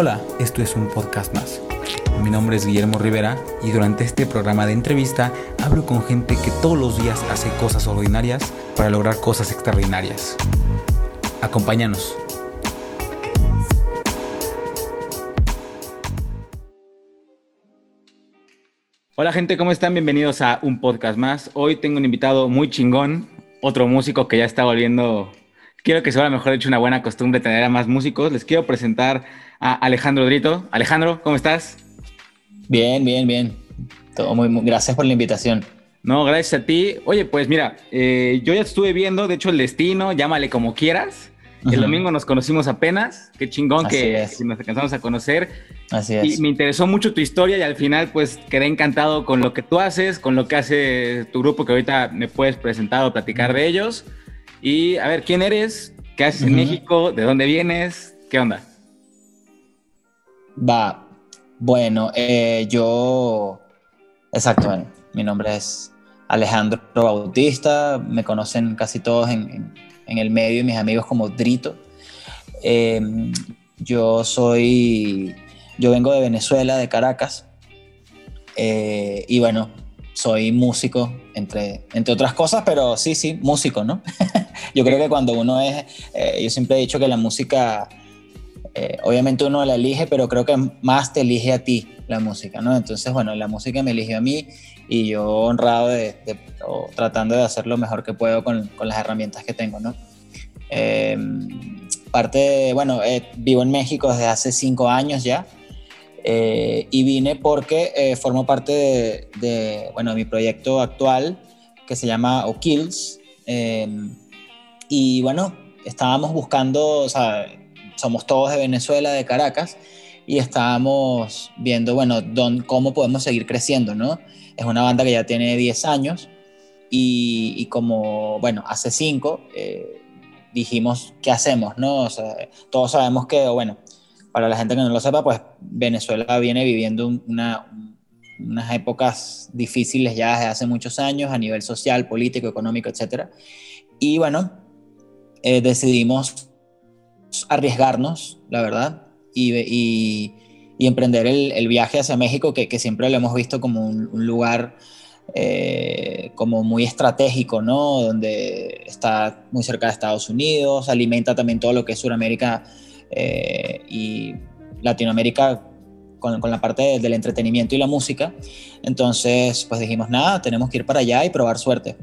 Hola, esto es un podcast más. Mi nombre es Guillermo Rivera y durante este programa de entrevista hablo con gente que todos los días hace cosas ordinarias para lograr cosas extraordinarias. Acompáñanos. Hola gente, ¿cómo están? Bienvenidos a un podcast más. Hoy tengo un invitado muy chingón, otro músico que ya está volviendo, quiero que sea mejor hecho una buena costumbre tener a más músicos. Les quiero presentar a Alejandro Drito. Alejandro, ¿cómo estás? Bien, bien, bien. Todo muy, gracias por la invitación. No, gracias a ti. Oye, pues mira, eh, yo ya estuve viendo, de hecho, el destino, llámale como quieras. El domingo nos conocimos apenas. Qué chingón que, nos alcanzamos a conocer. Así es. Y me interesó mucho tu historia y al final, pues quedé encantado con lo que tú haces, con lo que hace tu grupo, que ahorita me puedes presentar o platicar de ellos. Y a ver, ¿quién eres? ¿Qué haces en México? ¿De dónde vienes? ¿Qué onda? Va, bueno, eh, yo, exacto, mi nombre es Alejandro Bautista, me conocen casi todos en, el medio y mis amigos como Drito. Em, yo soy, yo vengo de Venezuela, de Caracas, eh, y bueno, soy músico, entre, entre otras cosas, pero sí, sí, músico, ¿no? yo creo que cuando uno es, eh, yo siempre he dicho que la música eh, obviamente uno la elige, pero creo que más te elige a ti la música, ¿no? Entonces, bueno, la música me eligió a mí y yo honrado de, tratando de hacer lo mejor que puedo con, las herramientas que tengo, ¿no? Em, parte, bueno, eh, vivo en México desde hace cinco años ya eh, y vine porque formo parte de, de, bueno, mi proyecto actual que se llama O'Kills em, y bueno, estábamos buscando, o sea, somos todos de Venezuela, de Caracas, y estábamos viendo, bueno, cómo podemos seguir creciendo, ¿no? Es una banda que ya tiene 10 años y, como, bueno, hace 5 eh, dijimos, ¿qué hacemos, no? todos sabemos que, bueno, para la gente que no lo sepa, pues Venezuela viene viviendo unas épocas difíciles ya desde hace muchos años a nivel social, político, económico, etc. Y bueno, eh, decidimos arriesgarnos, la verdad, y, emprender el, viaje hacia México, que, siempre lo hemos visto como un, lugar eh, como muy estratégico, ¿no? Donde está muy cerca de Estados Unidos, alimenta también todo lo que es Sudamérica eh, y Latinoamérica con, la parte del entretenimiento y la música. Entonces, pues dijimos, nada, tenemos que ir para allá y probar suerte.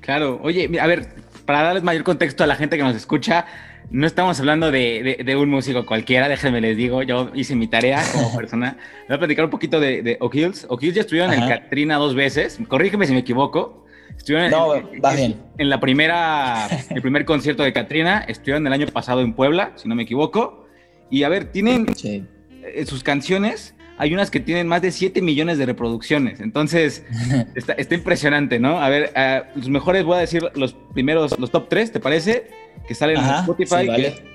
Claro, oye, a ver, para darles mayor contexto a la gente que nos escucha, no estamos hablando de, un músico cualquiera, déjenme les digo, yo hice mi tarea como persona. Voy a platicar un poquito de, de O'Kills. O'Kills ya estuvieron en Katrina dos veces, corrígeme si me equivoco. Estuvieron no, en, va bien. en la primera, el primer concierto de Katrina, estuvieron el año pasado en Puebla, si no me equivoco. Y a ver, tienen sus canciones, hay unas que tienen más de 7 millones de reproducciones. Entonces, está, impresionante, ¿no? A ver, los mejores, voy a decir los primeros, los top 3, ¿te parece? que salen en Spotify,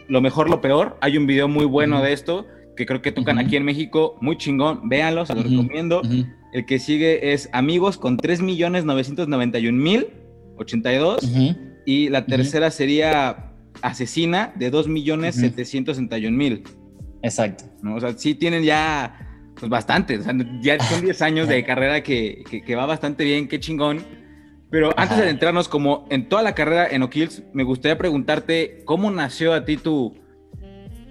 lo mejor, lo peor. Hay un video muy bueno de esto que creo que tocan aquí en México, muy chingón, véanlo, se lo recomiendo. El que sigue es Amigos con 3.991.082 y la tercera sería Asesina de 2.761.000. Exacto. ¿no? O sea, sí tienen ya pues bastante, o sea, ya son 10 años de carrera que, que va bastante bien, qué chingón. Pero antes de entrarnos como en toda la carrera en O'Kills, me gustaría preguntarte cómo nació a ti tu,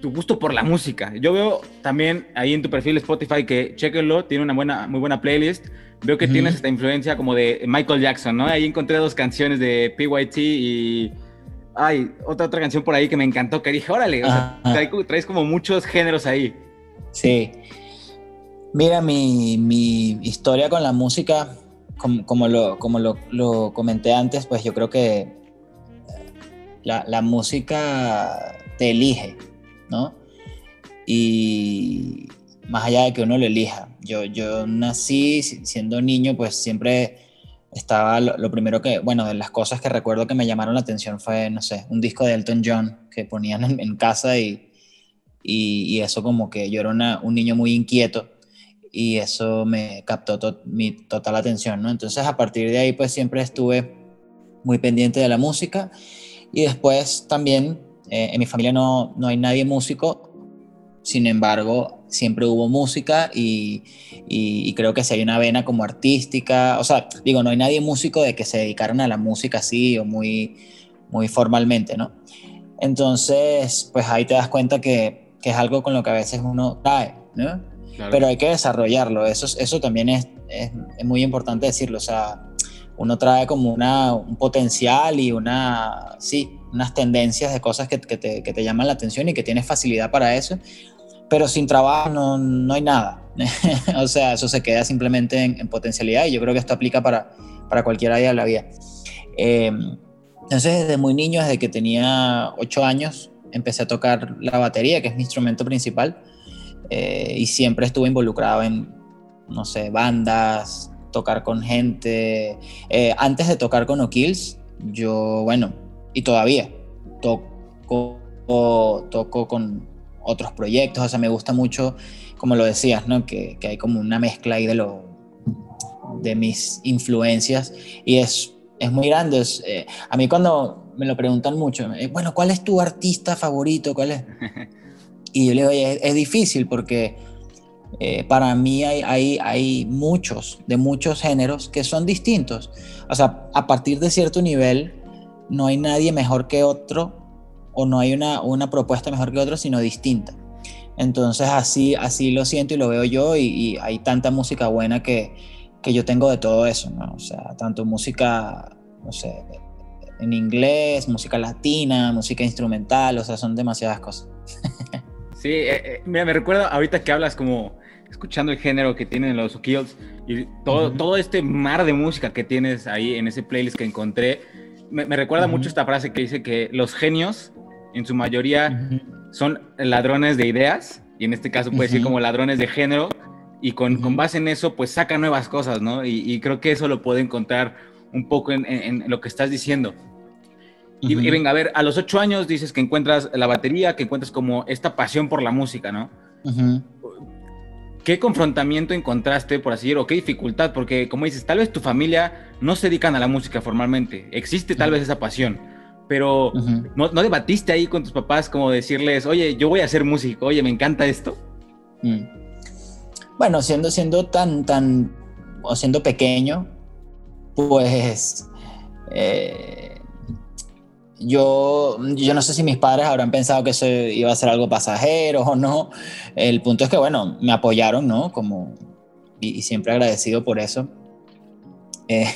tu gusto por la música. Yo veo también ahí en tu perfil Spotify que, chequenlo, tiene una buena, muy buena playlist. Veo que tienes esta influencia como de Michael Jackson, ¿no? Ahí encontré dos canciones de PYT y... Ay, otra, otra canción por ahí que me encantó, que dije, órale, traes, como muchos géneros ahí. Sí. Mira, mi, mi historia con la música como, lo, como lo, comenté antes, pues yo creo que la, música te elige, ¿no? Y más allá de que uno lo elija, yo, yo nací siendo niño, pues siempre estaba lo, primero que, bueno, de las cosas que recuerdo que me llamaron la atención fue, no sé, un disco de Elton John que ponían en, casa y, y, eso como que yo era un niño muy inquieto y eso me captó mi total atención, ¿no? Entonces a partir de ahí pues siempre estuve muy pendiente de la música y después también eh, en mi familia no, no hay nadie músico, sin embargo, siempre hubo música y, y, creo que si hay una vena como artística, o sea, digo, no hay nadie músico de que se dedicaron a la música así o muy, muy formalmente, ¿no? Entonces, pues ahí te das cuenta que, que es algo con lo que a veces uno cae, ¿no? Pero hay que desarrollarlo, eso, eso también es, es, muy importante decirlo, o sea, uno trae como una, un potencial y una, sí, unas tendencias de cosas que, que, te, que, te, llaman la atención y que tienes facilidad para eso, pero sin trabajo no, no hay nada. o sea, eso se queda simplemente en, potencialidad y yo creo que esto aplica para, para cualquier área de la vida. Eh, entonces, desde muy niño, desde que tenía ocho años, empecé a tocar la batería, que es mi instrumento principal, eh, y siempre estuve involucrado en, no sé, bandas, tocar con gente. Eh, antes de tocar con O'Kills, yo, bueno, y todavía toco, toco con otros proyectos, o sea, me gusta mucho, como lo decías, ¿no? Que, que hay como una mezcla ahí de, lo, de mis influencias y es, es muy grande. Es, eh, a mí cuando me lo preguntan mucho, eh, bueno, ¿cuál es tu artista favorito? ¿Cuál es? Y yo le digo, es, es difícil porque eh, para mí hay, hay, hay, muchos, de muchos géneros que son distintos. O sea, a partir de cierto nivel, no hay nadie mejor que otro o no hay una, una propuesta mejor que otro, sino distinta. Entonces así, así lo siento y lo veo yo y, hay tanta música buena que, que, yo tengo de todo eso, ¿no? O sea, tanto música, no sé, en inglés, música latina, música instrumental, o sea, son demasiadas cosas. Sí, eh, eh, mira, me recuerda ahorita que hablas como escuchando el género que tienen los Kills y todo, todo este mar de música que tienes ahí en ese playlist que encontré, me, recuerda mucho esta frase que dice que los genios en su mayoría son ladrones de ideas, y en este caso puede ser como ladrones de género, y con, con, base en eso, pues sacan nuevas cosas, ¿no? Y, creo que eso lo puedo encontrar un poco en, en, lo que estás diciendo. Y, venga, a ver, a los ocho años dices que encuentras la batería, que encuentras como esta pasión por la música, ¿no? ¿Qué confrontamiento encontraste, por así decirlo, o qué dificultad? Porque, como dices, tal vez tu familia no se dedican a la música formalmente, existe tal vez esa pasión, pero ¿no, debatiste ahí con tus papás como decirles, oye, yo voy a ser músico, oye, me encanta esto? Mm. Bueno, siendo, siendo tan, tan, o siendo pequeño, pues eh, yo, yo no sé si mis padres habrán pensado que eso iba a ser algo pasajero o no. El punto es que, bueno, me apoyaron, ¿no? Como, y siempre agradecido por eso. Eh,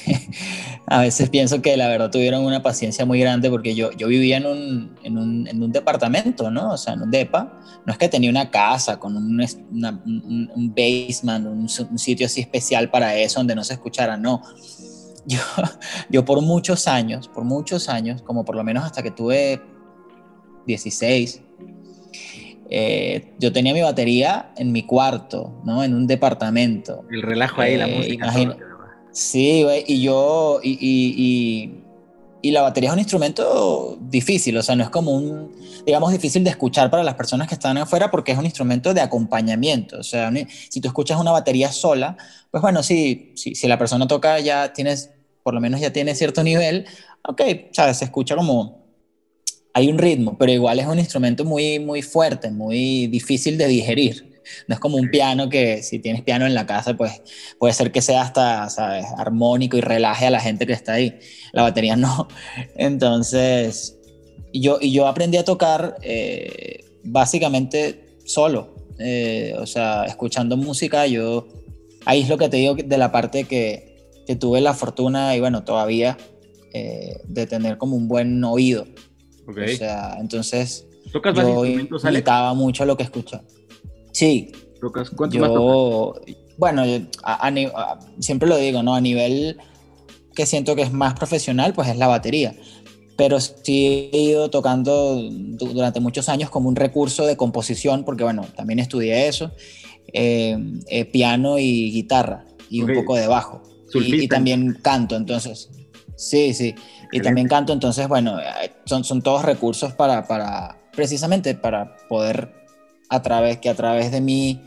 a veces pienso que la verdad tuvieron una paciencia muy grande porque yo, yo vivía en un, en, un, en un departamento, ¿no? O sea, en un DEPA. No es que tenía una casa con un, un, basement, un, sitio así especial para eso donde no se escuchara, no. Yo, yo por muchos años, por muchos años, como por lo menos hasta que tuve 16, eh, yo tenía mi batería en mi cuarto, ¿no? En un departamento. El relajo ahí, la eh, música. Sí, y yo, y, y, y, la batería es un instrumento difícil, o sea, no es como un, digamos, difícil de escuchar para las personas que están afuera porque es un instrumento de acompañamiento, o sea, si tú escuchas una batería sola, pues bueno, sí, si, si la persona toca ya tienes, por lo menos ya tiene cierto nivel, ok, sabes, se escucha como, hay un ritmo, pero igual es un instrumento muy, muy fuerte, muy difícil de digerir. No es como un piano que si tienes piano en la casa, pues puede ser que sea hasta, ¿sabes? Armónico y relaje a la gente que está ahí. La batería no. Entonces, yo, y yo aprendí a tocar eh, básicamente solo. Eh, o sea, escuchando música, yo... Ahí es lo que te digo de la parte que, que tuve la fortuna y bueno, todavía eh, de tener como un buen oído. O sea, entonces ¿Tocas yo imitaba mucho lo que escuchaba. Sí. ¿Cuánto yo, Bueno, siempre lo digo, ¿no? A nivel que siento que es más profesional, pues es la batería. Pero sí he ido tocando durante muchos años como un recurso de composición, porque bueno, también estudié eso, eh, eh, piano y guitarra, y un poco de bajo. Y, también canto, entonces. Sí, sí. Y también canto, entonces, bueno, eh, son, son todos recursos para, para, precisamente para poder a través, que a través de mí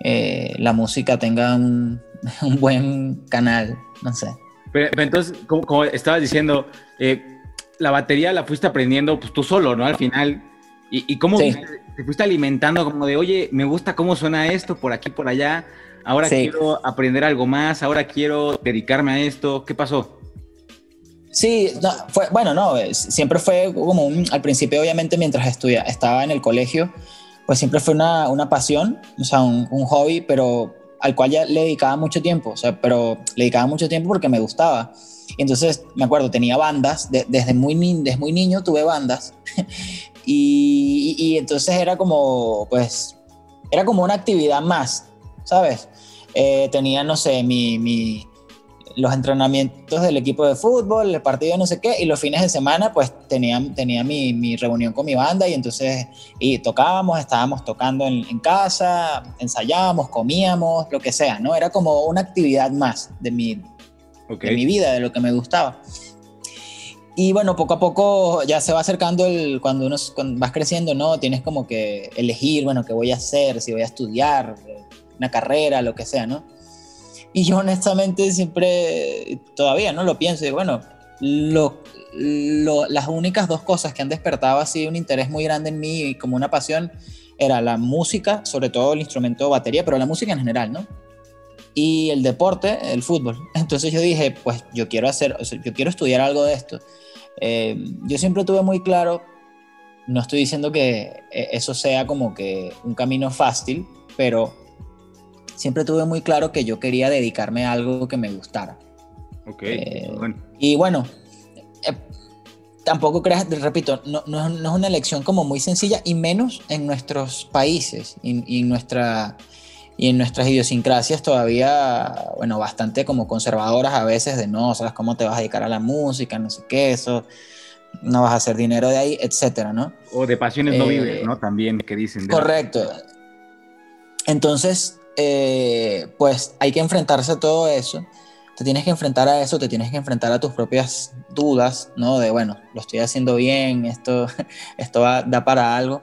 eh, la música tenga un, buen canal, no sé. Pero, entonces, como, estabas diciendo, eh, la batería la fuiste aprendiendo pues, tú solo, ¿no? Al final. ¿Y, cómo te fuiste alimentando como de, oye, me gusta cómo suena esto por aquí, por allá, ahora quiero aprender algo más, ahora quiero dedicarme a esto. ¿Qué pasó? Sí, fue, bueno, no, siempre fue como un, al principio obviamente mientras estudia, estaba en el colegio, pues siempre fue una, una pasión, o sea, un, un, hobby, pero al cual ya le dedicaba mucho tiempo, o sea, pero le dedicaba mucho tiempo porque me gustaba. entonces, me acuerdo, tenía bandas, desde, muy desde muy niño tuve bandas, y, y, entonces era como, pues, era como una actividad más, ¿sabes? Eh, tenía, no sé, mi, mi los entrenamientos del equipo de fútbol, el partido no sé qué, y los fines de semana pues tenía, tenía mi, mi reunión con mi banda y entonces y tocábamos, estábamos tocando en, en, casa, ensayábamos, comíamos, lo que sea, ¿no? Era como una actividad más de mi, de mi vida, de lo que me gustaba. Y bueno, poco a poco ya se va acercando el, cuando uno vas creciendo, ¿no? Tienes como que elegir, bueno, qué voy a hacer, si voy a estudiar, una carrera, lo que sea, ¿no? Y yo honestamente siempre, todavía no lo pienso, y bueno, lo, las únicas dos cosas que han despertado así un interés muy grande en mí y como una pasión era la música, sobre todo el instrumento batería, pero la música en general, ¿no? Y el deporte, el fútbol. Entonces yo dije, pues yo quiero hacer, yo quiero estudiar algo de esto. Eh, yo siempre tuve muy claro, no estoy diciendo que eh, eso sea como que un camino fácil, pero siempre tuve muy claro que yo quería dedicarme a algo que me gustara. Ok. Eh, y bueno, eh, tampoco creas, repito, no, no, es una elección como muy sencilla y menos en nuestros países y, nuestra, y en nuestras idiosincrasias todavía, bueno, bastante como conservadoras a veces de no, sabes cómo te vas a dedicar a la música, no sé qué, eso, no vas a hacer dinero de ahí, etcétera, ¿no? O de pasiones no vives, eh, ¿no? También que dicen. Correcto. Entonces, eh, pues hay que enfrentarse a todo eso. Te tienes que enfrentar a eso, te tienes que enfrentar a tus propias dudas, ¿no? De, bueno, lo estoy haciendo bien, esto, esto da para algo.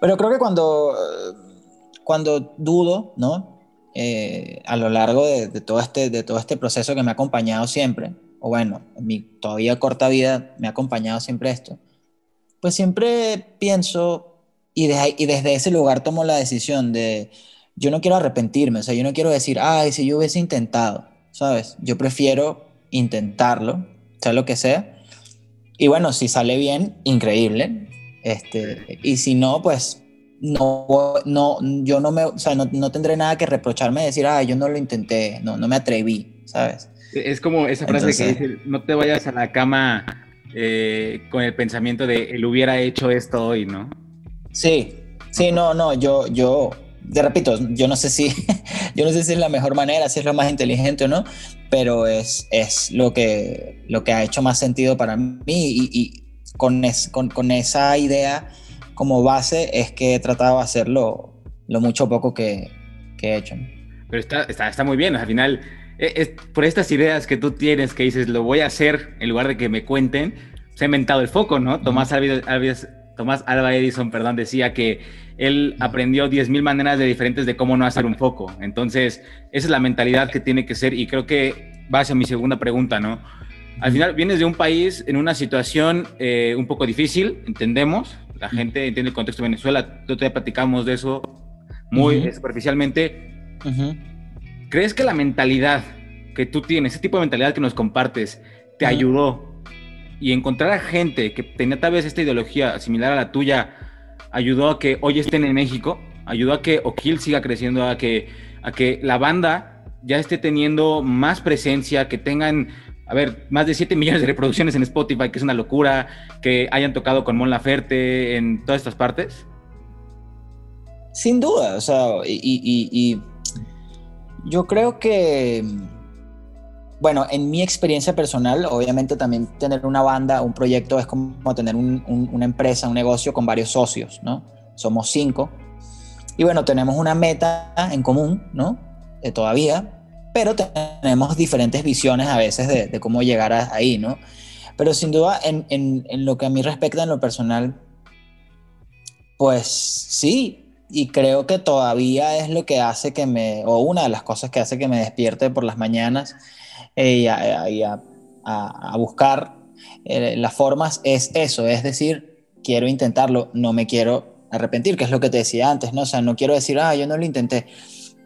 Pero creo que cuando, cuando dudo, ¿no? Eh, a lo largo de, todo este, de todo este proceso que me ha acompañado siempre, o bueno, en mi todavía corta vida me ha acompañado siempre esto, pues siempre pienso y desde ese lugar tomo la decisión de, yo no quiero arrepentirme, o sea, yo no quiero decir, ay, si yo hubiese intentado, ¿sabes? Yo prefiero intentarlo, sea lo que sea. Y bueno, si sale bien, increíble. Este, y si no, pues no, no, yo no me, o sea, no, tendré nada que reprocharme de decir, ay, yo no lo intenté, no, no me atreví, ¿sabes? Es como esa frase que dice, no te vayas a la cama eh, con el pensamiento de, él hubiera hecho esto hoy, ¿no? Sí, sí, no, no, yo, yo, te repito, yo no sé si, yo no sé si es la mejor manera, si es lo más inteligente o no, pero es, es lo, que, lo que ha hecho más sentido para mí y, con, con, con, esa idea como base es que he tratado de hacerlo lo mucho poco que, que he hecho. Pero está, está, está, muy bien, al final, e, es, por estas ideas que tú tienes que dices, lo voy a hacer en lugar de que me cuenten, se ha inventado el foco, ¿no? Tomás, Tomás Alba Edison, perdón, decía que él aprendió 10.000 maneras de diferentes de cómo no hacer un foco. Entonces, esa es la mentalidad que tiene que ser y creo que va hacia mi segunda pregunta, ¿no? Al final vienes de un país en una situación eh, un poco difícil, entendemos, la gente entiende el contexto de Venezuela, te platicamos de eso muy superficialmente. ¿Crees que la mentalidad que tú tienes, ese tipo de mentalidad que nos compartes, te ayudó y encontrar a gente que tenía tal vez esta ideología similar a la tuya, ayudó a que hoy estén en México, ayudó a que O'Kill siga creciendo, a que, a que la banda ya esté teniendo más presencia, que tengan, a ver, más de 7 millones de reproducciones en Spotify, que es una locura, que hayan tocado con Mon Laferte en todas estas partes? Sin duda, o sea, y yo creo que, bueno, en mi experiencia personal, obviamente también tener una banda, un proyecto es como tener una empresa, un negocio con varios socios, ¿no? Somos cinco. Y bueno, tenemos una meta en común, ¿no? De todavía, pero tenemos diferentes visiones a veces de, cómo llegar ahí, ¿no? Pero sin duda, en, en lo que a mí respecta, en lo personal, pues sí, y creo que todavía es lo que hace que me, o una de las cosas que hace que me despierte por las mañanas eh, y, a, buscar eh, las formas es eso, es decir, quiero intentarlo, no me quiero arrepentir, que es lo que te decía antes, ¿no? O sea, no quiero decir, ah, yo no lo intenté.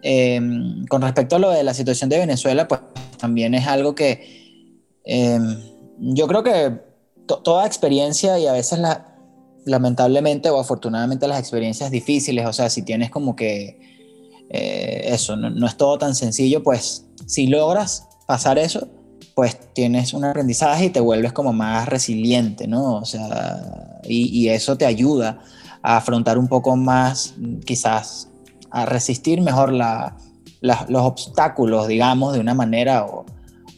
Em, con respecto a lo de la situación de Venezuela, pues también es algo que em, yo creo que toda experiencia y a veces la, lamentablemente o afortunadamente las experiencias difíciles, o sea, si tienes como que eh, eso, no, es todo tan sencillo, pues si logras pasar eso, pues tienes un aprendizaje y te vuelves como más resiliente, ¿no? O sea, y, y eso te ayuda a afrontar un poco más, quizás, a resistir mejor los obstáculos, digamos, de una manera o,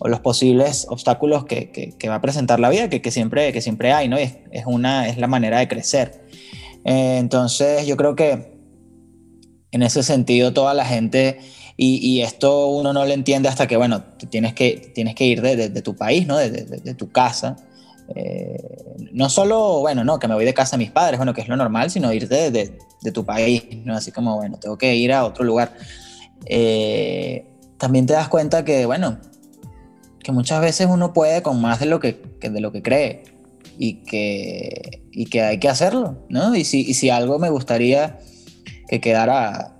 los posibles obstáculos que, va a presentar la vida, que, siempre, que siempre hay, ¿no? es, es, una, es la manera de crecer. Eh, entonces, yo creo que en ese sentido toda la gente, y, y, esto uno no lo entiende hasta que, bueno, tienes que, tienes que ir de, de, tu país, ¿no? De, de tu casa. Eh, no solo, bueno, no, que me voy de casa a mis padres, bueno, que es lo normal, sino ir de, tu país, ¿no? Así como, bueno, tengo que ir a otro lugar. Eh, también te das cuenta que, bueno, que muchas veces uno puede con más de lo que, de lo que cree y que, y que hay que hacerlo, ¿no? Y si, y si algo me gustaría que quedara,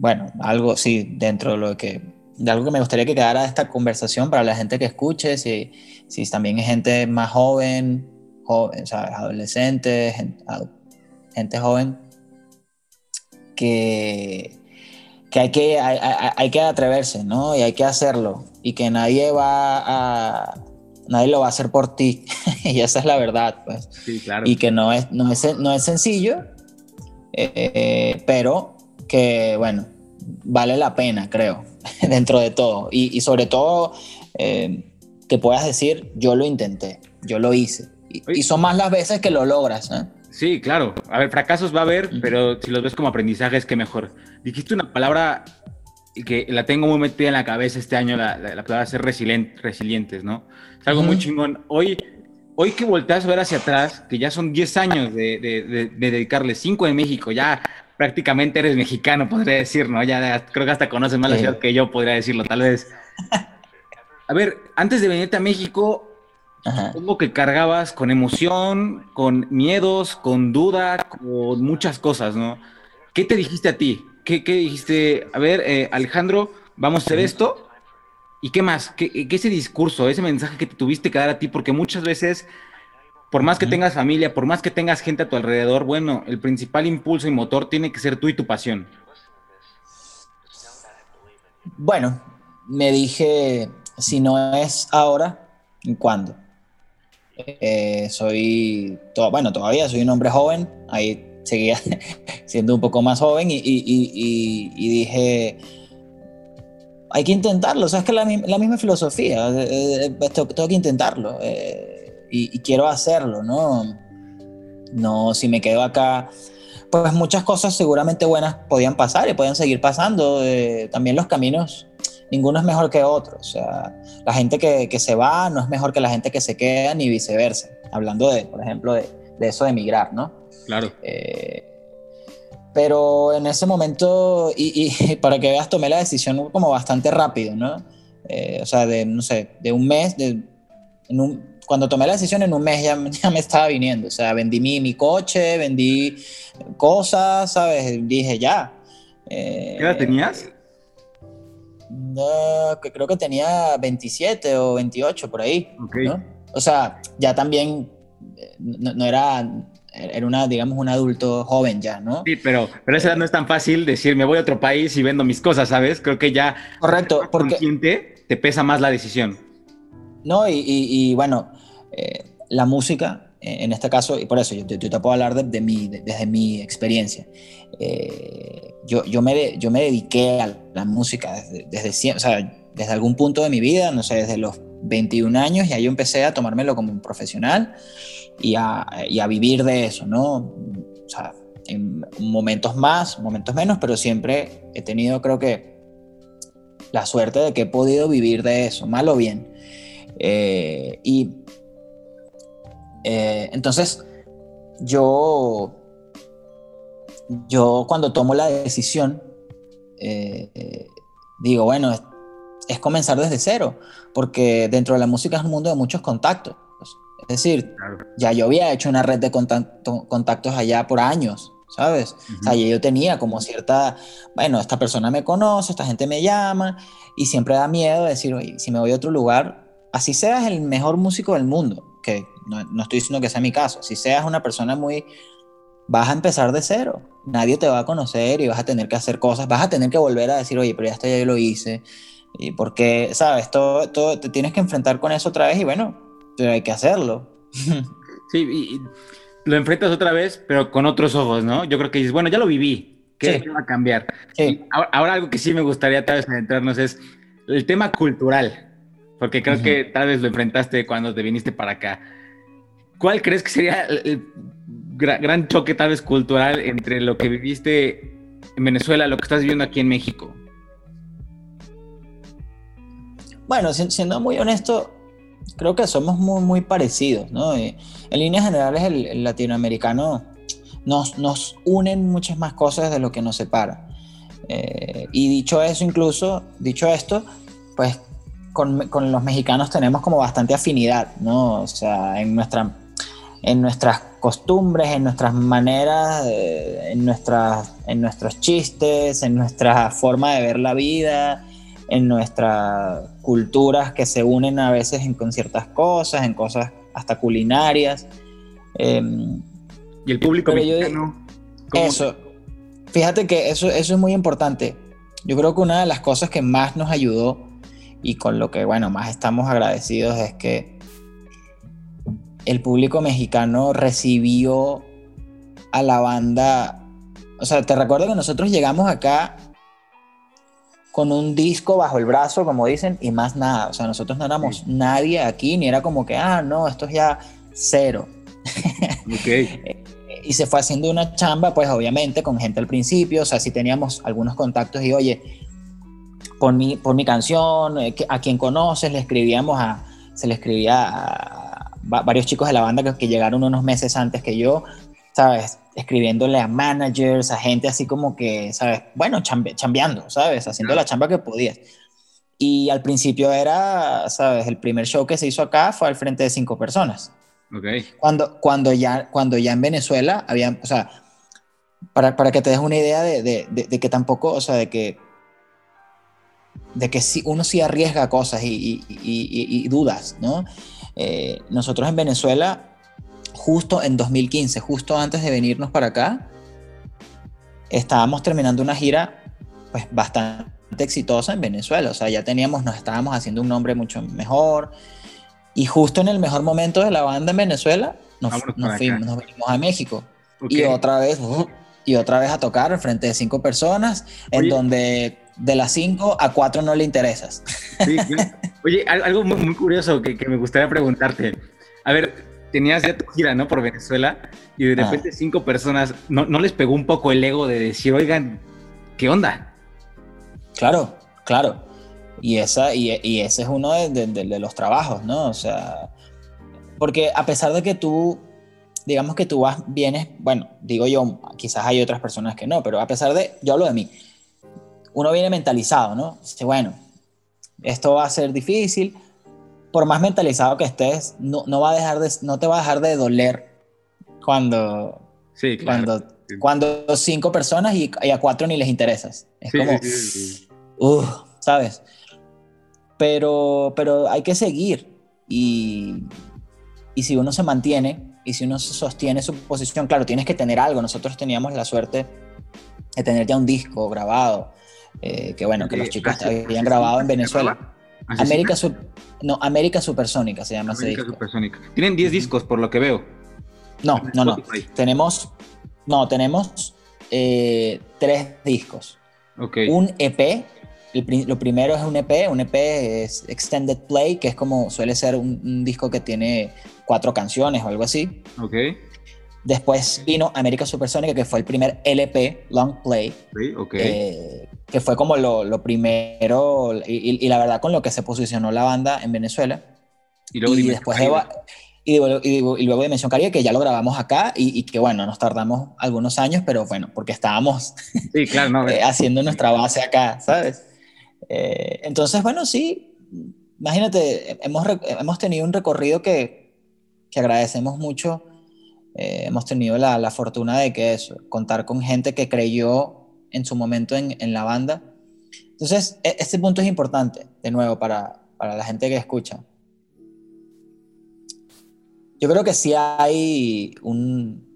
bueno, algo, sí, dentro de lo que, de algo que me gustaría que quedara esta conversación para la gente que escuche, si, si también es gente más joven, joven sea, adolescentes, gente, gente joven, que, que, hay, que hay, hay, que atreverse, ¿no? Y hay que hacerlo. Y que nadie va a... Nadie lo va a hacer por ti. y esa es la verdad, pues. Sí, claro. Y que no es, no es, no es sencillo, eh, pero que, bueno, vale la pena, creo, dentro de todo. Y, y sobre todo... Eh, que puedas decir, yo lo intenté, yo lo hice. Y, son más las veces que lo logras. ¿eh? Sí, claro. A ver, fracasos va a haber, pero si los ves como aprendizajes, qué mejor. Dijiste una palabra que la tengo muy metida en la cabeza este año, la, la, palabra ser resilientes, ¿no? Es algo muy chingón. Hoy, hoy que volteas a ver hacia atrás, que ya son 10 años de, de, de, dedicarle 5 en México, ya prácticamente eres mexicano, podría decir, ¿no? Ya creo que hasta conoces más la ciudad que yo, podría decirlo, tal vez. A ver, antes de venirte a México, supongo que cargabas con emoción, con miedos, con duda, con muchas cosas, ¿no? ¿Qué te dijiste a ti? ¿Qué, dijiste? A ver, eh, Alejandro, vamos a hacer esto. ¿Y qué más? ¿Qué, ¿Qué, ese discurso, ese mensaje que te tuviste que dar a ti? Porque muchas veces, por más que tengas familia, por más que tengas gente a tu alrededor, bueno, el principal impulso y motor tiene que ser tú y tu pasión. Bueno, me dije, si no es ahora, ¿cuándo? Eh, soy, todo, bueno, todavía soy un hombre joven, ahí seguía siendo un poco más joven y, y, y, y dije, hay que intentarlo, o sea, es que la, la misma filosofía, eh, eh, tengo, que intentarlo y, quiero hacerlo, ¿no? No, si me quedo acá, pues muchas cosas seguramente buenas podían pasar y pueden seguir pasando, también los caminos ninguno es mejor que otro. O sea, la gente que, que, se va no es mejor que la gente que se queda, ni viceversa. Hablando de, por ejemplo, de, de eso de emigrar, ¿no? Claro. Eh, pero en ese momento, y, y, para que veas, tomé la decisión como bastante rápido, ¿no? Eh, o sea, de, no sé, de un mes, de, en un, cuando tomé la decisión en un mes ya, ya me estaba viniendo. O sea, vendí mi, mi coche, vendí cosas, ¿sabes? Dije, ya. Eh, ¿Qué edad tenías? que creo que tenía 27 o 28 por ahí. ¿no? O sea, ya también eh, no, era, era una, digamos, un adulto joven ya, ¿no? Sí, pero, pero esa edad no es tan fácil decir, me voy a otro país y vendo mis cosas, ¿sabes? Creo que ya... Correcto, porque... te pesa más la decisión. No, y, y, bueno, eh, la música en este caso, y por eso yo, te puedo hablar de, de mi, desde mi experiencia. Eh, yo, yo, me, yo me dediqué a la música desde, desde, algún punto de mi vida, no sé, desde los 21 años, y ahí yo empecé a tomármelo como un profesional y a, y a vivir de eso, ¿no? O sea, en momentos más, momentos menos, pero siempre he tenido, creo que, la suerte de que he podido vivir de eso, mal o bien. Eh, y eh, entonces, yo, yo cuando tomo la decisión, eh, digo, bueno, es, comenzar desde cero, porque dentro de la música es un mundo de muchos contactos. Es decir, ya yo había hecho una red de contactos allá por años, ¿sabes? O sea, yo tenía como cierta, bueno, esta persona me conoce, esta gente me llama, y siempre da miedo decir, oye, si me voy a otro lugar, así seas el mejor músico del mundo, que no, no estoy diciendo que sea mi caso, si seas una persona muy, vas a empezar de cero, nadie te va a conocer y vas a tener que hacer cosas, vas a tener que volver a decir, oye, pero ya esto ya lo hice, y porque, ¿sabes? Todo, todo, te tienes que enfrentar con eso otra vez y bueno, pero hay que hacerlo. Sí, y, lo enfrentas otra vez, pero con otros ojos, ¿no? Yo creo que dices, bueno, ya lo viví, ¿qué va a cambiar? Sí. Ahora, algo que sí me gustaría tal vez adentrarnos es el tema cultural, porque creo que tal vez lo enfrentaste cuando te viniste para acá. ¿Cuál crees que sería el, gran, choque tal vez cultural entre lo que viviste en Venezuela lo que estás viviendo aquí en México? Bueno, siendo muy honesto, creo que somos muy, muy parecidos, ¿no? en líneas generales, el, latinoamericano nos, nos unen muchas más cosas de lo que nos separa. Eh, y dicho eso, incluso, dicho esto, pues con, con, los mexicanos tenemos como bastante afinidad, ¿no? O sea, en, nuestra, en nuestras costumbres, en nuestras maneras, en, nuestras, en nuestros chistes, en nuestra forma de ver la vida, en nuestras culturas que se unen a veces en, con ciertas cosas, en cosas hasta culinarias. Em, y el público mexicano. eso, fíjate que eso, eso es muy importante. Yo creo que una de las cosas que más nos ayudó y con lo que, bueno, más estamos agradecidos es que el público mexicano recibió a la banda. O sea, te recuerdo que nosotros llegamos acá con un disco bajo el brazo, como dicen, y más nada. O sea, nosotros no éramos nadie aquí, ni era como que, ah, no, esto es ya cero. Okay. y se fue haciendo una chamba, pues obviamente, con gente al principio. O sea, si teníamos algunos contactos y, oye, por mi, por mi canción, eh, a quien conoces, le escribíamos a, se le escribía a varios chicos de la banda que, que llegaron unos meses antes que yo, ¿sabes? escribiéndole a managers, a gente así como que, ¿sabes? Bueno, chambeando, ¿sabes? Haciendo la chamba que podías. Y al principio era, ¿sabes? El primer show que se hizo acá fue al frente de cinco personas. Okay. Cuando, cuando, ya, cuando ya en Venezuela había, o sea, para, para que te des una idea de, de, de, que tampoco, o sea, de que, de que si, uno sí arriesga cosas y, y, y, y dudas, ¿no? Eh, nosotros en Venezuela justo en 2015, justo antes de venirnos para acá, estábamos terminando una gira pues bastante exitosa en Venezuela, o sea, ya teníamos, nos estábamos haciendo un nombre mucho mejor. Y justo en el mejor momento de la banda en Venezuela nos, fuimos, nos vinimos a México. Y otra vez y otra vez a tocar en frente de cinco personas en donde de las cinco a cuatro no le interesas. Oye, algo muy, curioso que, que me gustaría preguntarte. A ver, tenías ya tu gira, ¿no? Por Venezuela y de repente ah. cinco personas, ¿no, ¿no, les pegó un poco el ego de decir, oigan, ¿qué onda? Claro, claro. Y, esa, y, y ese es uno de, de, los trabajos, ¿no? O sea, porque a pesar de que tú, digamos que tú vas, vienes, bueno, digo yo, quizás hay otras personas que no, pero a pesar de, yo hablo de mí, uno viene mentalizado, ¿no? Dice, bueno, esto va a ser difícil, por más mentalizado que estés, no, no, va a dejar de, no te va a dejar de doler cuando, sí, cuando, cuando cinco personas y, a cuatro ni les interesas. Es como, uh, ¿sabes? Pero, pero hay que seguir y, y si uno se mantiene y si uno sostiene su posición, claro, tienes que tener algo. Nosotros teníamos la suerte de tener ya un disco grabado, eh, que bueno, que los chicos habían grabado en Venezuela. América, no, América Supersónica se llama América ese Supersónica. Tienen 10 discos por lo que veo. No, no, no. Tenemos, no, tenemos eh, tres discos. Okay. Un EP. lo primero es un EP. Un EP es Extended Play, que es como suele ser un, disco que tiene cuatro canciones o algo así. Después vino América Supersónica, que fue el primer LP, Long Play. Sí, okay. Eh, que fue como lo, lo primero y, y, la verdad con lo que se posicionó la banda en Venezuela. Y luego, y después de, y, y, luego Dimensión Caribe, que ya lo grabamos acá y, que bueno, nos tardamos algunos años, pero bueno, porque estábamos sí, claro, no, eh, haciendo nuestra base acá, ¿sabes? Eh, entonces, bueno, sí, imagínate, hemos, hemos tenido un recorrido que, que agradecemos mucho. Eh, hemos tenido la, la, fortuna de que eso, contar con gente que creyó en su momento en, en la banda. Entonces, e, este punto es importante, de nuevo, para, para la gente que escucha. Yo creo que sí hay un,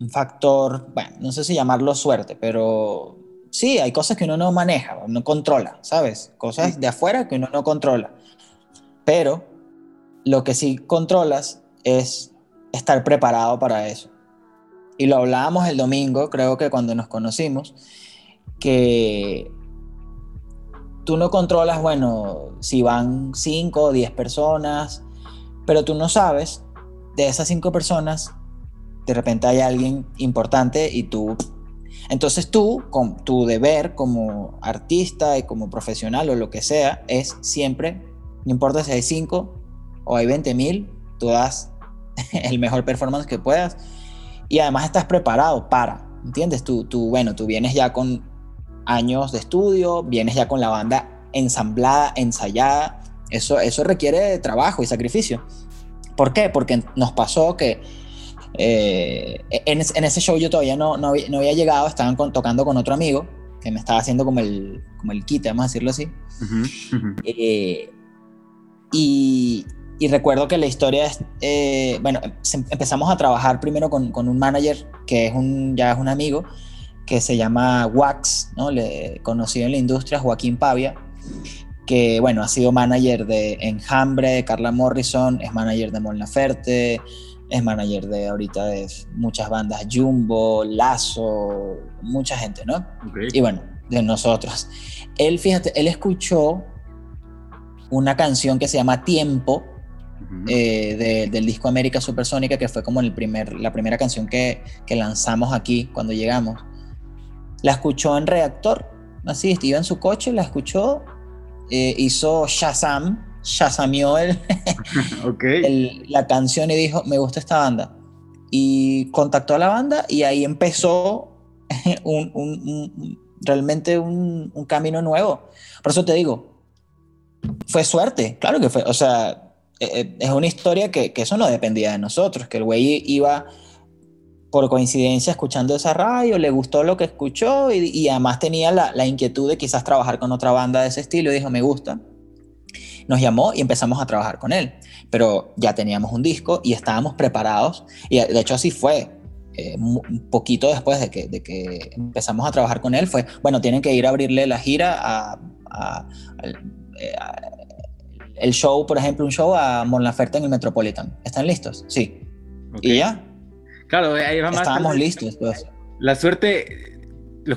un factor, bueno, no sé si llamarlo suerte, pero sí, hay cosas que uno no maneja, no controla, ¿sabes? Cosas de afuera que uno no controla. Pero lo que sí controlas es estar preparado para eso. Y lo hablábamos el domingo, creo que cuando nos conocimos, que tú no controlas, bueno, si van 5 o 10 personas, pero tú no sabes de esas 5 personas, de repente hay alguien importante y tú... Entonces tú, con tu deber como artista y como profesional o lo que sea, es siempre, no importa si hay 5 o hay 20 mil, tú das el mejor performance que puedas y además estás preparado para, ¿entiendes? Tú, tú, bueno, tú vienes ya con años de estudio, vienes ya con la banda ensamblada, ensayada, eso, eso requiere trabajo y sacrificio. ¿Por qué? Porque nos pasó que eh, en, en, ese show yo todavía no, no, había, llegado, estaban tocando con otro amigo que me estaba haciendo como el, como el kit, vamos a decirlo así. Eh, y, y recuerdo que la historia es, eh, bueno, empezamos a trabajar primero con, con, un manager que es un, ya es un amigo, que se llama Wax, ¿no? Le, conocido en la industria, Joaquín Pavia, que, bueno, ha sido manager de Enjambre, de Carla Morrison, es manager de Mon Laferte, es manager de ahorita de muchas bandas, Jumbo, Lazo, mucha gente, ¿no? Y bueno, de nosotros. Él, fíjate, él escuchó una canción que se llama Tiempo, eh, del disco América Supersónica, que fue como el primer, la primera canción que, que, lanzamos aquí cuando llegamos. La escuchó en Reactor, así, iba en su coche, la escuchó, eh, hizo Shazam, Shazamió el, el, la canción y dijo, me gusta esta banda. Y contactó a la banda y ahí empezó un, un, realmente un, un camino nuevo. Por eso te digo, fue suerte, claro que fue, o sea, eh, eh, es una historia que, que, eso no dependía de nosotros, que el güey iba por coincidencia escuchando esa radio, le gustó lo que escuchó y, además tenía la, la, inquietud de quizás trabajar con otra banda de ese estilo y dijo, me gusta. Nos llamó y empezamos a trabajar con él, pero ya teníamos un disco y estábamos preparados y de hecho así fue. Eh, un poquito después de que, de que empezamos a trabajar con él fue, bueno, tienen que ir a abrirle la gira el show, por ejemplo, un show a Mon Laferte en el Metropolitan. ¿Están listos? Sí. ¿Y ya? Claro, ahí va más. Estábamos listos, pues. La suerte,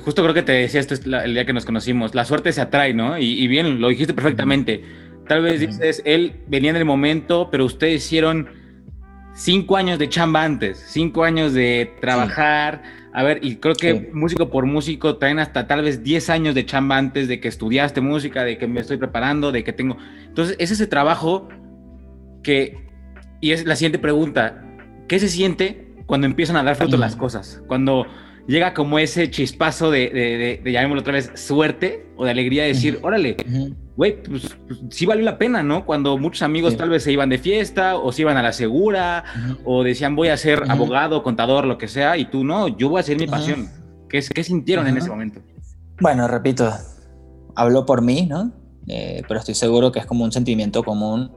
justo creo que te decía esto el día que nos conocimos, la suerte se atrae, ¿no? Y, bien, lo dijiste perfectamente. Tal vez dices, él venía en el momento, pero ustedes hicieron cinco años de chamba antes, cinco años de trabajar. A ver, y creo que músico por músico traen hasta tal vez 10 años de chamba antes de que estudiaste música, de que me estoy preparando, de que tengo. Entonces, es ese trabajo que. Y es la siguiente pregunta: ¿qué se siente cuando empiezan a dar fruto las cosas? Cuando llega como ese chispazo de, de, de, llamémoslo otra vez, suerte o de alegría de decir, órale, güey, pues, pues, sí valió la pena, ¿no? Cuando muchos amigos tal vez se iban de fiesta o se iban a la segura o decían voy a ser abogado, contador, lo que sea, y tú no, yo voy a hacer mi pasión. ¿Qué, ¿Qué, sintieron en ese momento? Bueno, repito, hablo por mí, ¿no? Eh, pero estoy seguro que es como un sentimiento común.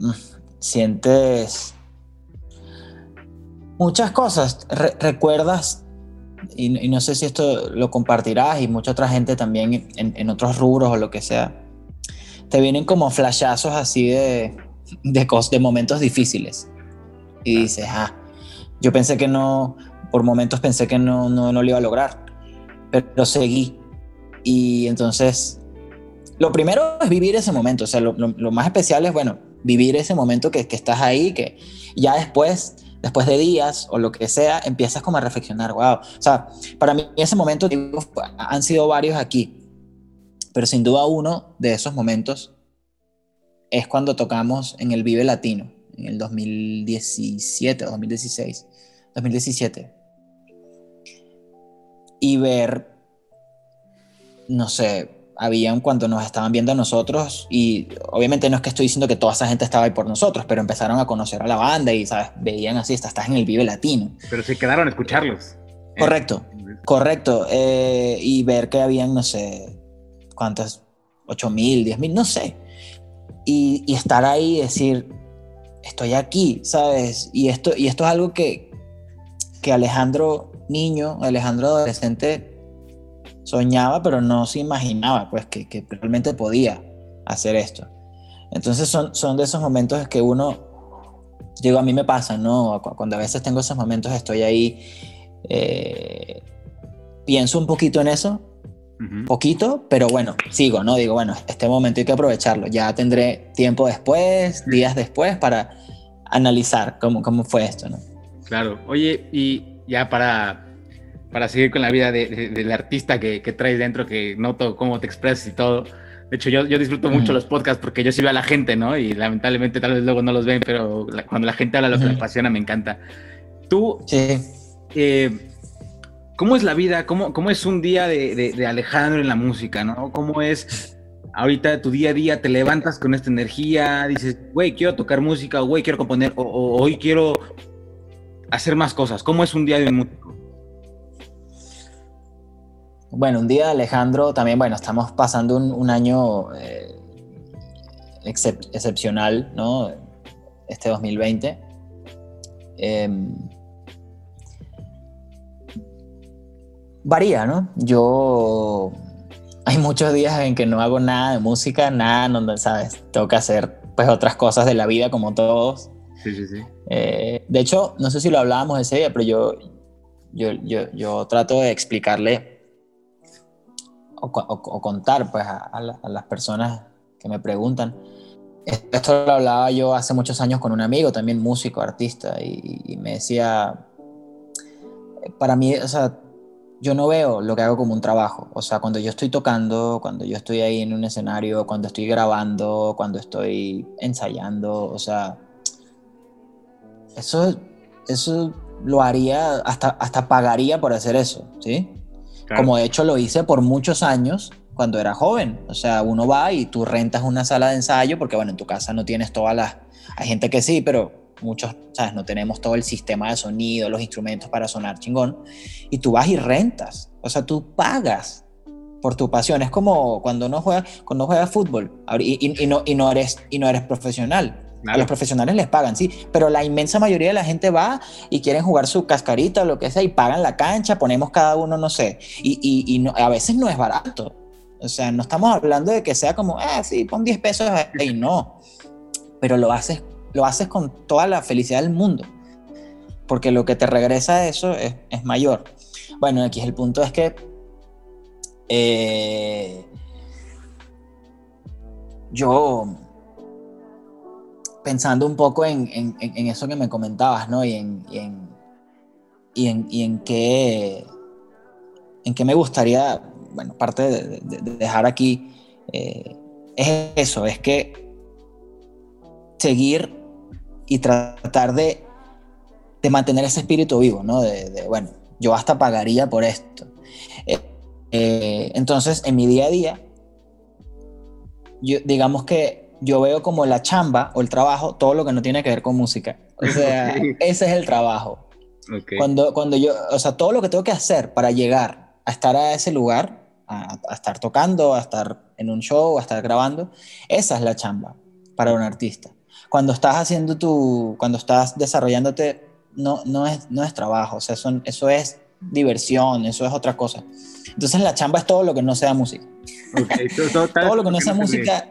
Mm, sientes muchas cosas. recuerdas, y, no sé si esto lo compartirás y mucha otra gente también en, otros rubros o lo que sea, te vienen como flashazos así de, de, de momentos difíciles. Y dices, ah, yo pensé que no, por momentos pensé que no, no, no lo iba a lograr, pero seguí. Y entonces, lo primero es vivir ese momento, o sea, lo, lo, más especial es, bueno, vivir ese momento que, que estás ahí, que ya después después de días o lo que sea, empiezas como a reflexionar, wow. O sea, para mí ese momento, han sido varios aquí, pero sin duda uno de esos momentos es cuando tocamos en el Vive Latino, en el 2017 o 2016, 2017. Y ver, no sé, habían cuando nos estaban viendo a nosotros y obviamente no es que estoy diciendo que toda esa gente estaba ahí por nosotros, pero empezaron a conocer a la banda y, ¿sabes? Veían así, estás en el Vive Latino. Pero se quedaron a escucharlos. Correcto, correcto. Eh, y ver que habían, no sé, cuántas, 8 mil, 10 mil, no sé. Y, y, estar ahí y decir, estoy aquí, ¿sabes? Y esto, y esto es algo que, que Alejandro niño, Alejandro adolescente, soñaba, pero no se imaginaba pues que, que realmente podía hacer esto. Entonces son, son de esos momentos que uno, digo, a mí me pasa, ¿no? Cuando a veces tengo esos momentos, estoy ahí, eh, pienso un poquito en eso, poquito, pero bueno, sigo, ¿no? Digo, bueno, este momento hay que aprovecharlo, ya tendré tiempo después, días después, para analizar cómo, cómo fue esto, ¿no? Claro, oye, y ya para para seguir con la vida del artista que, que, traes dentro, que noto cómo te expresas y todo. De hecho, yo, yo disfruto mucho los podcasts porque yo sí veo a la gente, ¿no? Y lamentablemente tal vez luego no los ven, pero cuando la gente habla lo que le apasiona me encanta. Tú, sí. Eh, ¿cómo es la vida? ¿Cómo, cómo es un día de, de, Alejandro en la música, ¿no? ¿Cómo es ahorita tu día a día? ¿Te levantas con esta energía? Dices, güey, quiero tocar música, o güey, quiero componer, o, o hoy quiero hacer más cosas. ¿Cómo es un día de un músico? Bueno, un día Alejandro, también, bueno, estamos pasando un, año eh, excepcional, ¿no? Este 2020. Em, varía, ¿no? Yo hay muchos días en que no hago nada de música, nada, donde, ¿sabes? Tengo que hacer pues otras cosas de la vida como todos. Sí, sí, sí. Eh, de hecho, no sé si lo hablábamos ese día, pero yo, yo, yo, yo trato de explicarle o, contar pues, a, las personas que me preguntan. Esto lo hablaba yo hace muchos años con un amigo, también músico, artista, y, me decía, para mí, o sea, yo no veo lo que hago como un trabajo. O sea, cuando yo estoy tocando, cuando yo estoy ahí en un escenario, cuando estoy grabando, cuando estoy ensayando, o sea, eso, eso lo haría, hasta, hasta pagaría por hacer eso, ¿sí? Como de hecho lo hice por muchos años cuando era joven. O sea, uno va y tú rentas una sala de ensayo porque, bueno, en tu casa no tienes todas las... Hay gente que sí, pero muchos, ¿sabes? No tenemos todo el sistema de sonido, los instrumentos para sonar chingón. Y tú vas y rentas. O sea, tú pagas por tu pasión. Es como cuando uno juega, cuando juega fútbol y, y, no, y, no eres, y no eres profesional. Los profesionales les pagan, sí, pero la inmensa mayoría de la gente va y quieren jugar su cascarita o lo que sea y pagan la cancha, ponemos cada uno, no sé, y, y, a veces no es barato. O sea, no estamos hablando de que sea como, ah, sí, pon 10 pesos ahí, no. Pero lo haces, lo haces con toda la felicidad del mundo, porque lo que te regresa eso es, es mayor. Bueno, aquí el punto es que eh, yo pensando un poco en, eso que me comentabas, ¿no? Y en, y en, qué, en qué me gustaría, bueno, parte de, dejar aquí, eh, es eso, es que seguir y tratar de, mantener ese espíritu vivo, ¿no? De, bueno, yo hasta pagaría por esto. Eh, eh, entonces, en mi día a día, yo, digamos que yo veo como la chamba o el trabajo todo lo que no tiene que ver con música. O sea, ese es el trabajo. Cuando, cuando yo, o sea, todo lo que tengo que hacer para llegar a estar a ese lugar, a, estar tocando, a estar en un show, a estar grabando, esa es la chamba para un artista. Cuando estás haciendo tu, cuando estás desarrollándote, no, no, es, no es trabajo, o sea, son, eso es diversión, eso es otra cosa. Entonces la chamba es todo lo que no sea música. todo, lo que no sea música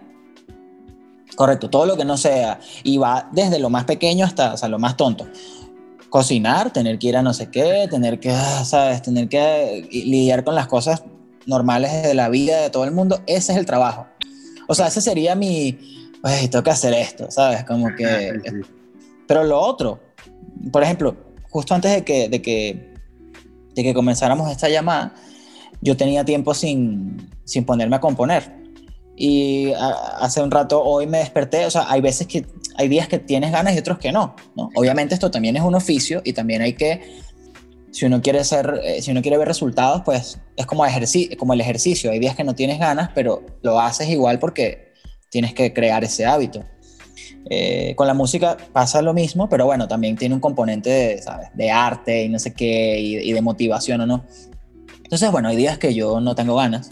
Correcto, todo lo que no sea, y va desde lo más pequeño hasta lo más tonto. Cocinar, tener que ir a no sé qué, tener que, ah, ¿sabes? Tener que lidiar con las cosas normales de la vida de todo el mundo, ese es el trabajo. O sea, ese sería mi, pues, tengo que hacer esto, ¿sabes? Como que... Pero lo otro, por ejemplo, justo antes de que, de que, de que comenzáramos esta llamada, yo tenía tiempo sin, sin ponerme a componer y hace un rato hoy me desperté, o sea, hay veces que hay días que tienes ganas y otros que no, ¿no? Obviamente esto también es un oficio y también hay que si uno quiere ser, eh, si uno quiere ver resultados, pues es como, como el ejercicio. Hay días que no tienes ganas, pero lo haces igual porque tienes que crear ese hábito. Eh, con la música pasa lo mismo, pero bueno, también tiene un componente de, ¿sabes? de arte y no sé qué, y, de motivación o no. Entonces, bueno, hay días que yo no tengo ganas,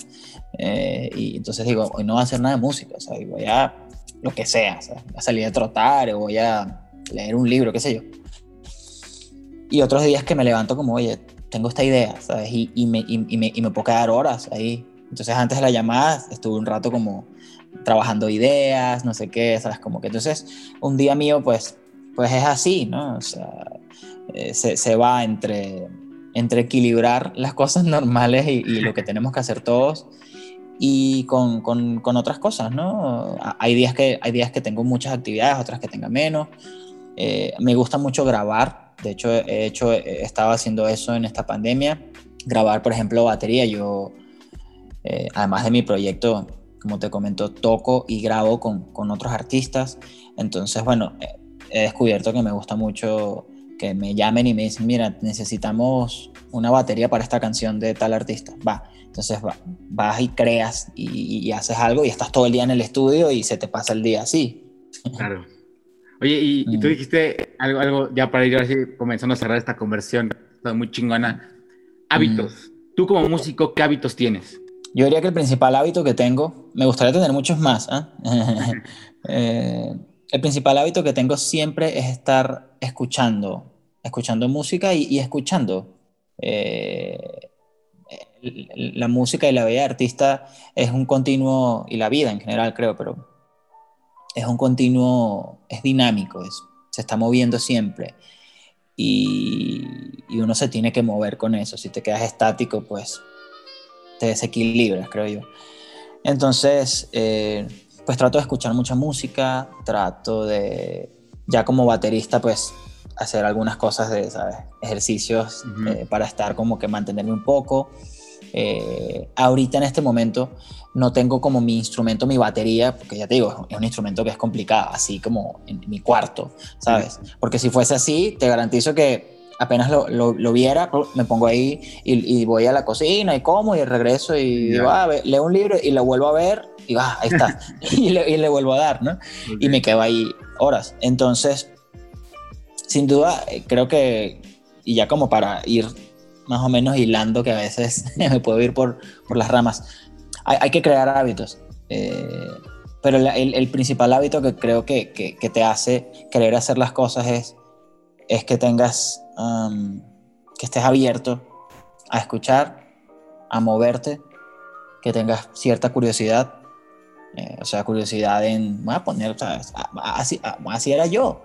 eh, y entonces digo, hoy no voy a hacer nada de música, o sea, voy a lo que sea, ¿sabes? voy a salir a trotar, o voy a leer un libro, qué sé yo. Y otros días que me levanto como, oye, tengo esta idea, ¿sabes? Y, y, me, y, me, y me puedo quedar horas ahí. Entonces antes de la llamada estuve un rato como trabajando ideas, no sé qué, ¿sabes? Como que entonces un día mío pues, pues es así, ¿no? O sea, eh, se, se, va entre, entre equilibrar las cosas normales y, y, lo que tenemos que hacer todos y con, con, con, otras cosas, ¿no? Hay días, que, hay días que tengo muchas actividades, otras que tenga menos. Eh, me gusta mucho grabar, de hecho, he hecho, estaba haciendo eso en esta pandemia, grabar, por ejemplo, batería. Yo, eh, además de mi proyecto, como te comento, toco y grabo con, con otros artistas. Entonces, bueno, he descubierto que me gusta mucho que me llamen y me dicen, mira, necesitamos una batería para esta canción de tal artista. Va, entonces vas y creas y, y, haces algo y estás todo el día en el estudio y se te pasa el día así. Claro. Oye, y, tú dijiste algo, algo ya para ir así comenzando a cerrar esta conversión, muy chingona. Hábitos. Tú como músico, ¿qué hábitos tienes? Yo diría que el principal hábito que tengo, me gustaría tener muchos más, ¿eh? eh, el principal hábito que tengo siempre es estar escuchando, escuchando música y, y escuchando. Eh, la música y la vida de artista es un continuo, y la vida en general creo, pero es un continuo, es dinámico, es, se está moviendo siempre. Y, y, uno se tiene que mover con eso. Si te quedas estático, pues te desequilibras, creo yo. Entonces, eh, pues trato de escuchar mucha música, trato de, ya como baterista, pues hacer algunas cosas de, ¿sabes? Ejercicios uh -huh. eh, para estar como que mantenerme un poco. Eh, ahorita en este momento no tengo como mi instrumento, mi batería, porque ya te digo, es un instrumento que es complicado, así como en mi cuarto, ¿sabes? Porque si fuese así, te garantizo que apenas lo, lo, lo viera, me pongo ahí y, y, voy a la cocina y como y regreso y digo, ah, leo un libro y lo vuelvo a ver y va, ah, ahí está, y, le, y, le, vuelvo a dar, ¿no? Okay. Y me quedo ahí horas. Entonces, sin duda, eh, creo que, y ya como para ir más o menos hilando, que a veces me puedo ir por, por las ramas, hay, hay que crear hábitos. Eh, pero el, el, el, principal hábito que creo que, que, que, te hace querer hacer las cosas es, es que tengas, um, que estés abierto a escuchar, a moverte, que tengas cierta curiosidad, eh, o sea, curiosidad en, voy a poner, ¿sabes? Así, así era yo.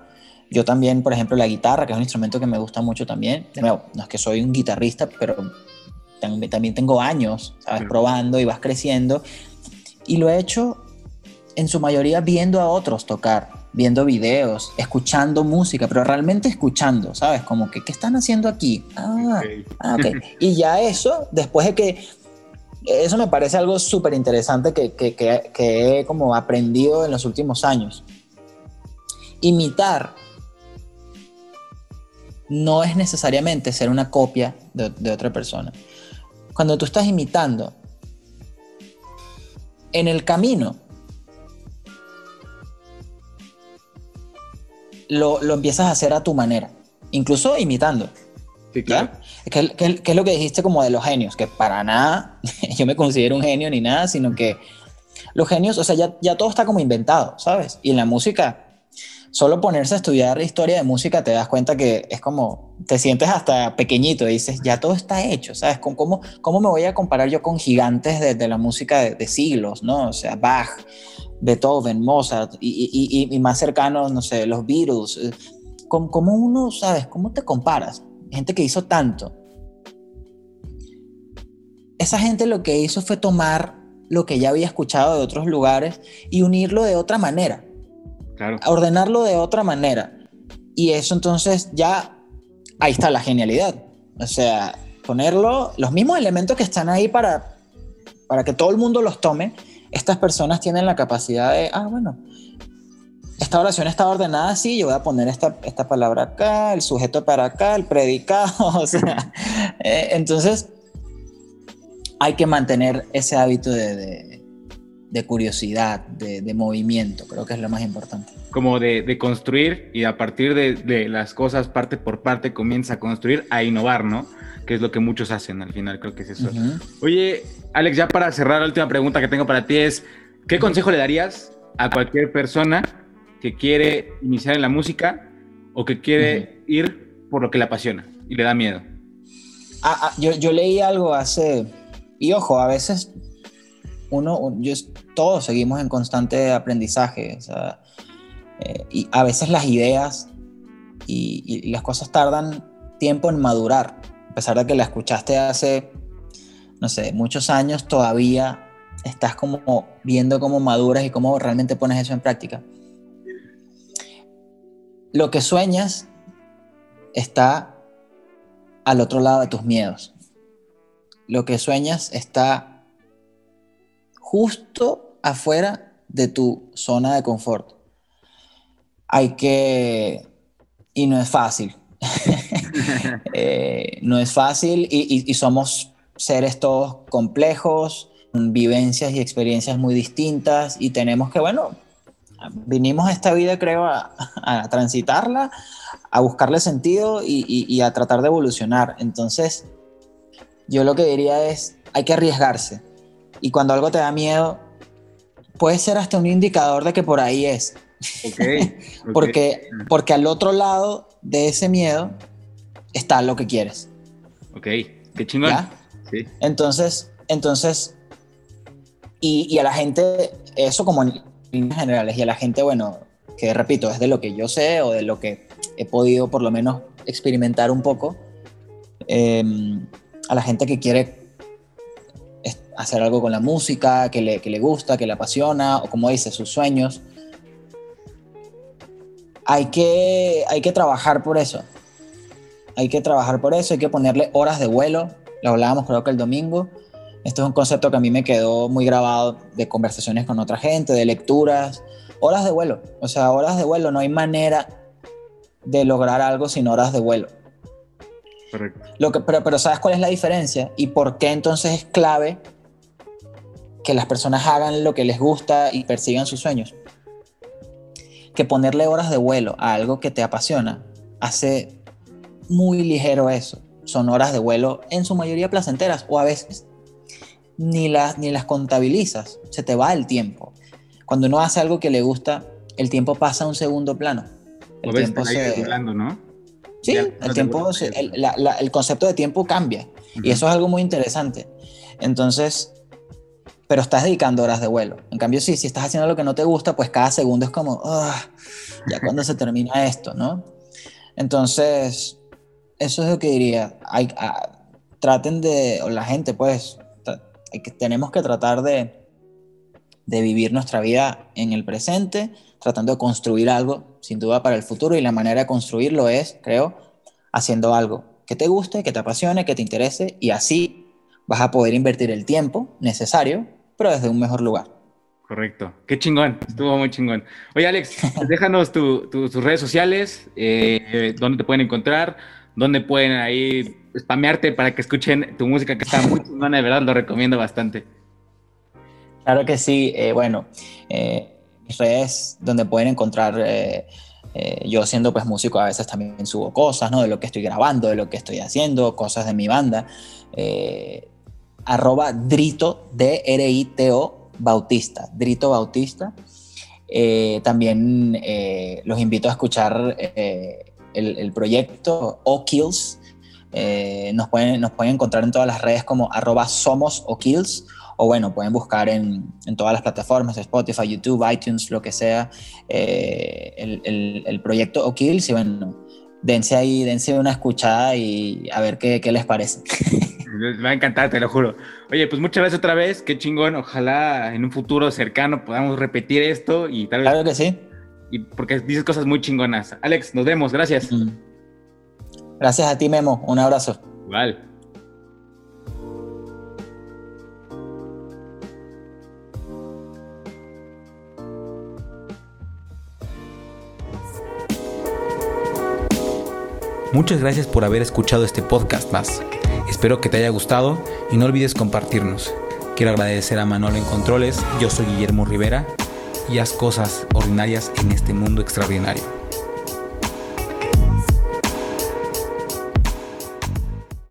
Yo también, por ejemplo, la guitarra, que es un instrumento que me gusta mucho también. De nuevo, no es que soy un guitarrista, pero también, también tengo años, ¿sabes? Sí. Probando y vas creciendo. Y lo he hecho en su mayoría viendo a otros tocar, viendo videos, escuchando música, pero realmente escuchando, ¿sabes? Como que, ¿qué están haciendo aquí? Ah, okay. ah ok. y ya eso, después de que, eso me parece algo súper interesante que, que, que, que, he como aprendido en los últimos años. Imitar no es necesariamente ser una copia de, de otra persona. Cuando tú estás imitando, en el camino, lo, lo, empiezas a hacer a tu manera, incluso imitando. Sí, claro. ¿Qué, qué, qué es lo que dijiste como de los genios? Que para nada yo me considero un genio ni nada, sino que los genios, o sea, ya, ya todo está como inventado, ¿sabes? Y en la música, solo ponerse a estudiar historia de música te das cuenta que es como, te sientes hasta pequeñito y dices, ya todo está hecho, ¿sabes? ¿Cómo, cómo me voy a comparar yo con gigantes de, de la música de, siglos, ¿no? O sea, Bach, Beethoven, Mozart y, y, y más cercanos, no sé, los Beatles. ¿Cómo, ¿Cómo, uno, sabes? ¿Cómo te comparas? Gente que hizo tanto. Esa gente lo que hizo fue tomar lo que ya había escuchado de otros lugares y unirlo de otra manera. Claro. Ordenarlo de otra manera. Y eso entonces ya, ahí está la genialidad. O sea, ponerlo, los mismos elementos que están ahí para, para que todo el mundo los tome, estas personas tienen la capacidad de, ah, bueno, esta oración está ordenada así, yo voy a poner esta, esta palabra acá, el sujeto para acá, el predicado, o sea, eh, entonces hay que mantener ese hábito de, de, curiosidad, de, de, movimiento, creo que es lo más importante. Como de, construir y a partir de, las cosas parte por parte comienza a construir, a innovar, ¿no? Que es lo que muchos hacen al final, creo que es eso. Oye, Alex, ya para cerrar, la última pregunta que tengo para ti es, ¿qué consejo le darías a cualquier persona que quiere iniciar en la música o que quiere ir por lo que le apasiona y le da miedo. Ah, ah, yo, yo, leí algo hace, y ojo, a veces uno, yo, todos seguimos en constante aprendizaje, eh, y a veces las ideas y, y, las cosas tardan tiempo en madurar, a pesar de que la escuchaste hace, no sé, muchos años, todavía estás como viendo cómo maduras y cómo realmente pones eso en práctica. Lo que sueñas está al otro lado de tus miedos. Lo que sueñas está justo afuera de tu zona de confort. Hay que... Y no es fácil. Eh, no es fácil y, somos seres todos complejos, vivencias y experiencias muy distintas y tenemos que, bueno, vinimos a esta vida, creo, a, transitarla, a buscarle sentido y, a tratar de evolucionar. Entonces, yo lo que diría es, hay que arriesgarse. Y cuando algo te da miedo, puede ser hasta un indicador de que por ahí es. porque, porque al otro lado de ese miedo está lo que quieres. Ok, qué chingón. Entonces, entonces, y, y, a la gente, eso como generales y a la gente, bueno, que repito, es de lo que yo sé o de lo que he podido por lo menos experimentar un poco, em, a la gente que quiere hacer algo con la música, que le, que le gusta, que le apasiona, o como dice, sus sueños, hay que, hay que trabajar por eso. Hay que trabajar por eso, hay que ponerle horas de vuelo, lo hablábamos creo que el domingo, esto es un concepto que a mí me quedó muy grabado de conversaciones con otra gente, de lecturas, horas de vuelo. O sea, horas de vuelo, no hay manera de lograr algo sin horas de vuelo. Correcto. Lo que, pero, pero ¿sabes cuál es la diferencia? ¿Y por qué entonces es clave que las personas hagan lo que les gusta y persigan sus sueños? Que ponerle horas de vuelo a algo que te apasiona hace muy ligero eso. Son horas de vuelo en su mayoría placenteras o a veces ni las, ni las contabilizas, se te va el tiempo. Cuando uno hace algo que le gusta, el tiempo pasa a un segundo plano. El tiempo se... ¿no? Sí, el, tiempo el, concepto de tiempo cambia. Y eso es algo muy interesante. Entonces, pero estás dedicando horas de vuelo. En cambio, sí, si estás haciendo lo que no te gusta, pues cada segundo es como, ah, ya cuando se termina esto, ¿no? Entonces, eso es lo que diría. Traten de, o la gente, pues, tenemos que tratar de, de vivir nuestra vida en el presente, tratando de construir algo, sin duda, para el futuro. Y la manera de construirlo es, creo, haciendo algo que te guste, que te apasione, que te interese, y así vas a poder invertir el tiempo necesario, pero desde un mejor lugar. Correcto. Qué chingón. Estuvo muy chingón. Oye, Alex, déjanos tus redes sociales, eh, dónde te pueden encontrar, dónde pueden ahí spamearte para que escuchen tu música que está muy chingona, de verdad lo recomiendo bastante. Claro que sí, eh, bueno, eh, mis redes donde pueden encontrar, eh, yo siendo pues músico a veces también subo cosas, ¿no? De lo que estoy grabando, de lo que estoy haciendo, cosas de mi banda. Arroba Drito, D-R-I-T-O, Bautista, Drito Bautista. también los invito a escuchar el, el proyecto O-Kills, eh, nos, pueden, nos pueden encontrar en todas las redes como arroba somos o kills. O bueno, pueden buscar en, en, todas las plataformas, Spotify, YouTube, iTunes, lo que sea, eh, el, el, proyecto O'Kills y bueno, dense ahí, dense una escuchada y a ver qué, qué les parece. Va a encantar, te lo juro. Oye, pues muchas gracias otra vez, qué chingón, ojalá en un futuro cercano podamos repetir esto y tal vez... Claro que sí. Y porque dices cosas muy chingonas. Alex, nos vemos, gracias. Mm. Gracias a ti, Memo. Un abrazo. Igual. Muchas gracias por haber escuchado este podcast más. Espero que te haya gustado y no olvides compartirnos. Quiero agradecer a Manolo en Controles, yo soy Guillermo Rivera y haz cosas ordinarias en este mundo extraordinario.